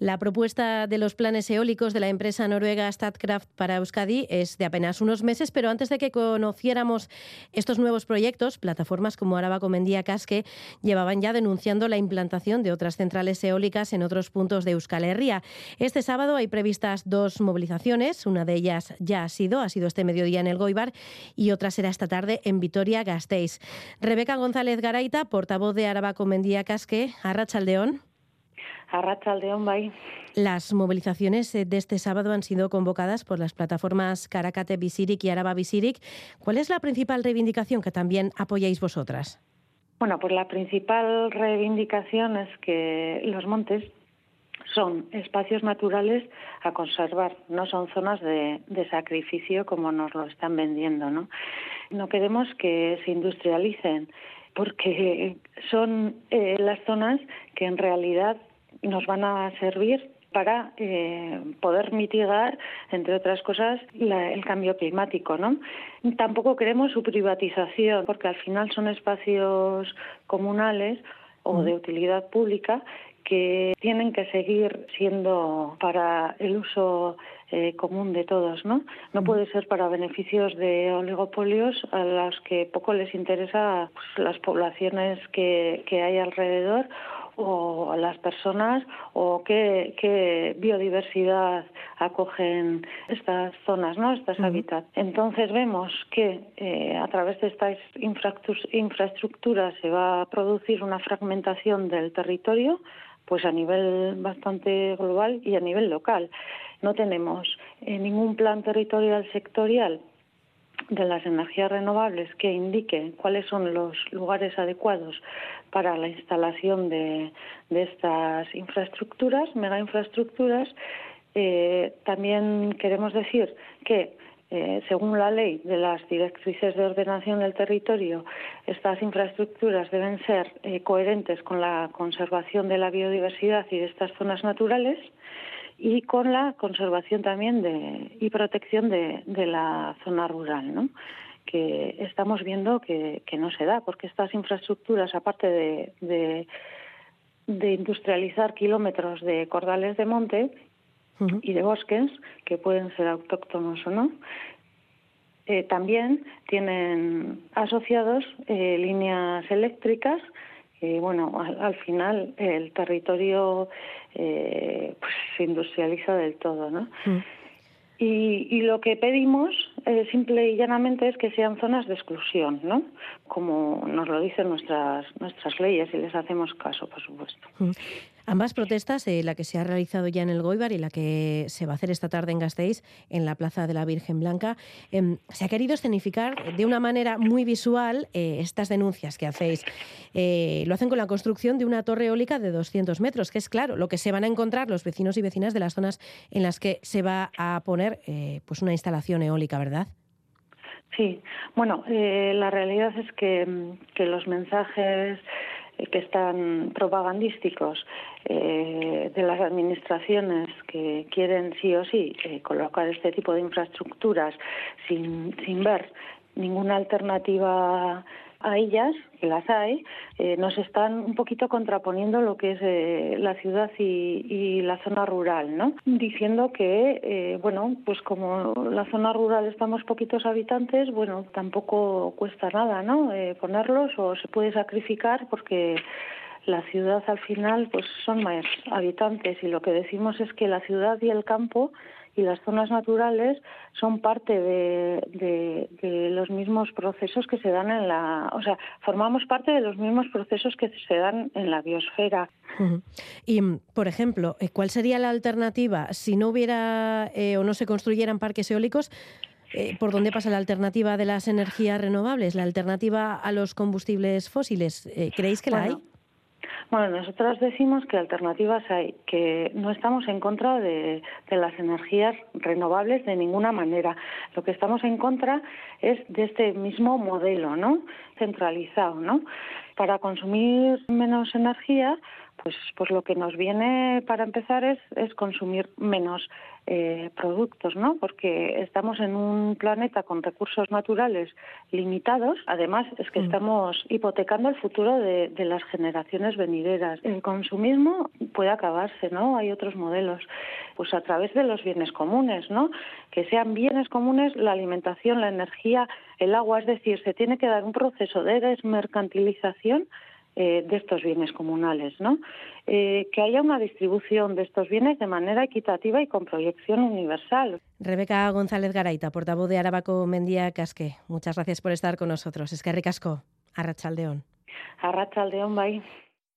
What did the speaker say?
La propuesta de los planes eólicos de la empresa noruega Statkraft para Euskadi es de apenas unos meses, pero antes de que conociéramos estos nuevos proyectos, plataformas como Araba Comendía Casque llevaban ya denunciando la implantación de otras centrales eólicas en otros puntos de Euskal Herria. Este sábado hay previstas dos movilizaciones, una de ellas ya ha sido, ha sido este mediodía en el Goibar y otra será esta tarde en Vitoria-Gasteiz. Rebeca González Garaita, portavoz de Araba Comendía Casque, Arrachaldeón. Arrachaldeón, bye. Las movilizaciones de este sábado han sido convocadas por las plataformas Caracate Visirik y Araba Visirik. ¿Cuál es la principal reivindicación que también apoyáis vosotras? Bueno, pues la principal reivindicación es que los montes son espacios naturales a conservar, no son zonas de, sacrificio como nos lo están vendiendo. ¿no? no queremos que se industrialicen porque son eh, las zonas que en realidad nos van a servir para eh, poder mitigar, entre otras cosas, el cambio climático. ¿no? Tampoco queremos su privatización, porque al final son espacios comunales o de utilidad pública que tienen que seguir siendo para el uso eh, común de todos, ¿no? No puede ser para beneficios de oligopolios a los que poco les interesa pues, las poblaciones que, que hay alrededor o las personas o qué, biodiversidad acogen estas zonas, ¿no? Estas hábitats. Entonces vemos que eh, a través de estas infraestructuras se va a producir una fragmentación del territorio pues a nivel bastante global y a nivel local. No tenemos eh, ningún plan territorial sectorial de las energías renovables que indique cuáles son los lugares adecuados para la instalación de, estas infraestructuras, mega infraestructuras. Eh, también queremos decir que eh, según la ley de las directrices de ordenación del territorio, estas infraestructuras deben ser eh, coherentes con la conservación de la biodiversidad y de estas zonas naturales y con la conservación también de, y protección de, la zona rural, ¿no? que estamos viendo que, no se da, porque estas infraestructuras, aparte de, de, industrializar kilómetros de cordales de monte y de bosques, que pueden ser autóctonos o no, eh, también tienen asociados eh, líneas eléctricas bueno, al, final el territorio eh, pues, se industrializa del todo, ¿no? Mm. Y, y, lo que pedimos, eh, simple y llanamente, es que sean zonas de exclusión, ¿no? Como nos lo dicen nuestras nuestras leyes y les hacemos caso, por supuesto. Mm. Ambas protestas, eh, la que se ha realizado ya en el Goibar y la que se va a hacer esta tarde en Gasteiz, en la Plaza de la Virgen Blanca, em, se ha querido escenificar de una manera muy visual eh, estas denuncias que hacéis. Eh, lo hacen con la construcción de una torre eólica de 200 metros, que es claro lo que se van a encontrar los vecinos y vecinas de las zonas en las que se va a poner pues una instalación eólica, ¿verdad? Sí, bueno, la realidad es que, que los mensajes que están propagandísticos eh, de las administraciones que quieren sí o sí eh, colocar este tipo de infraestructuras sin, sin ver ninguna alternativa a ellas, que las hay, eh, nos están un poquito contraponiendo lo que es eh, la ciudad y, la zona rural, ¿no? Diciendo que, eh, bueno, pues como la zona rural estamos poquitos habitantes, bueno, tampoco cuesta nada, ¿no? ponerlos o se puede sacrificar porque la ciudad al final pues son más habitantes y lo que decimos es que la ciudad y el campo y las zonas naturales son parte de, los mismos procesos que se dan en la, o sea, formamos parte de los mismos procesos que se dan en la biosfera. Y, por ejemplo, eh, ¿cuál sería la alternativa si no hubiera eh, o no se construyeran parques eólicos? Eh, ¿Por dónde pasa la alternativa de las energías renovables, la alternativa a los combustibles fósiles? ¿Creéis que la hay? Bueno, nosotros decimos que alternativas hay, que no estamos en contra de, las energías renovables de ninguna manera. Lo que estamos en contra es de este mismo modelo, ¿no? Centralizado, ¿no? Para consumir menos energía, pues, pues lo que nos viene para empezar es, es consumir menos eh, productos, ¿no? Porque estamos en un planeta con recursos naturales limitados. Además, es que mm. estamos hipotecando el futuro de, de, las generaciones venideras. El consumismo puede acabarse, ¿no? Hay otros modelos. Pues a través de los bienes comunes, ¿no? Que sean bienes comunes la alimentación, la energía, el agua. Es decir, se tiene que dar un proceso de desmercantilización eh, de estos bienes comunales, ¿no? Eh, que haya una distribución de estos bienes de manera equitativa y con proyección universal. Rebeca González Garaita, portavoz de Arabaco Mendía Casque. Muchas gracias por estar con nosotros. Es que ricasco. Arrachaldeón. Arrachaldeón, bye.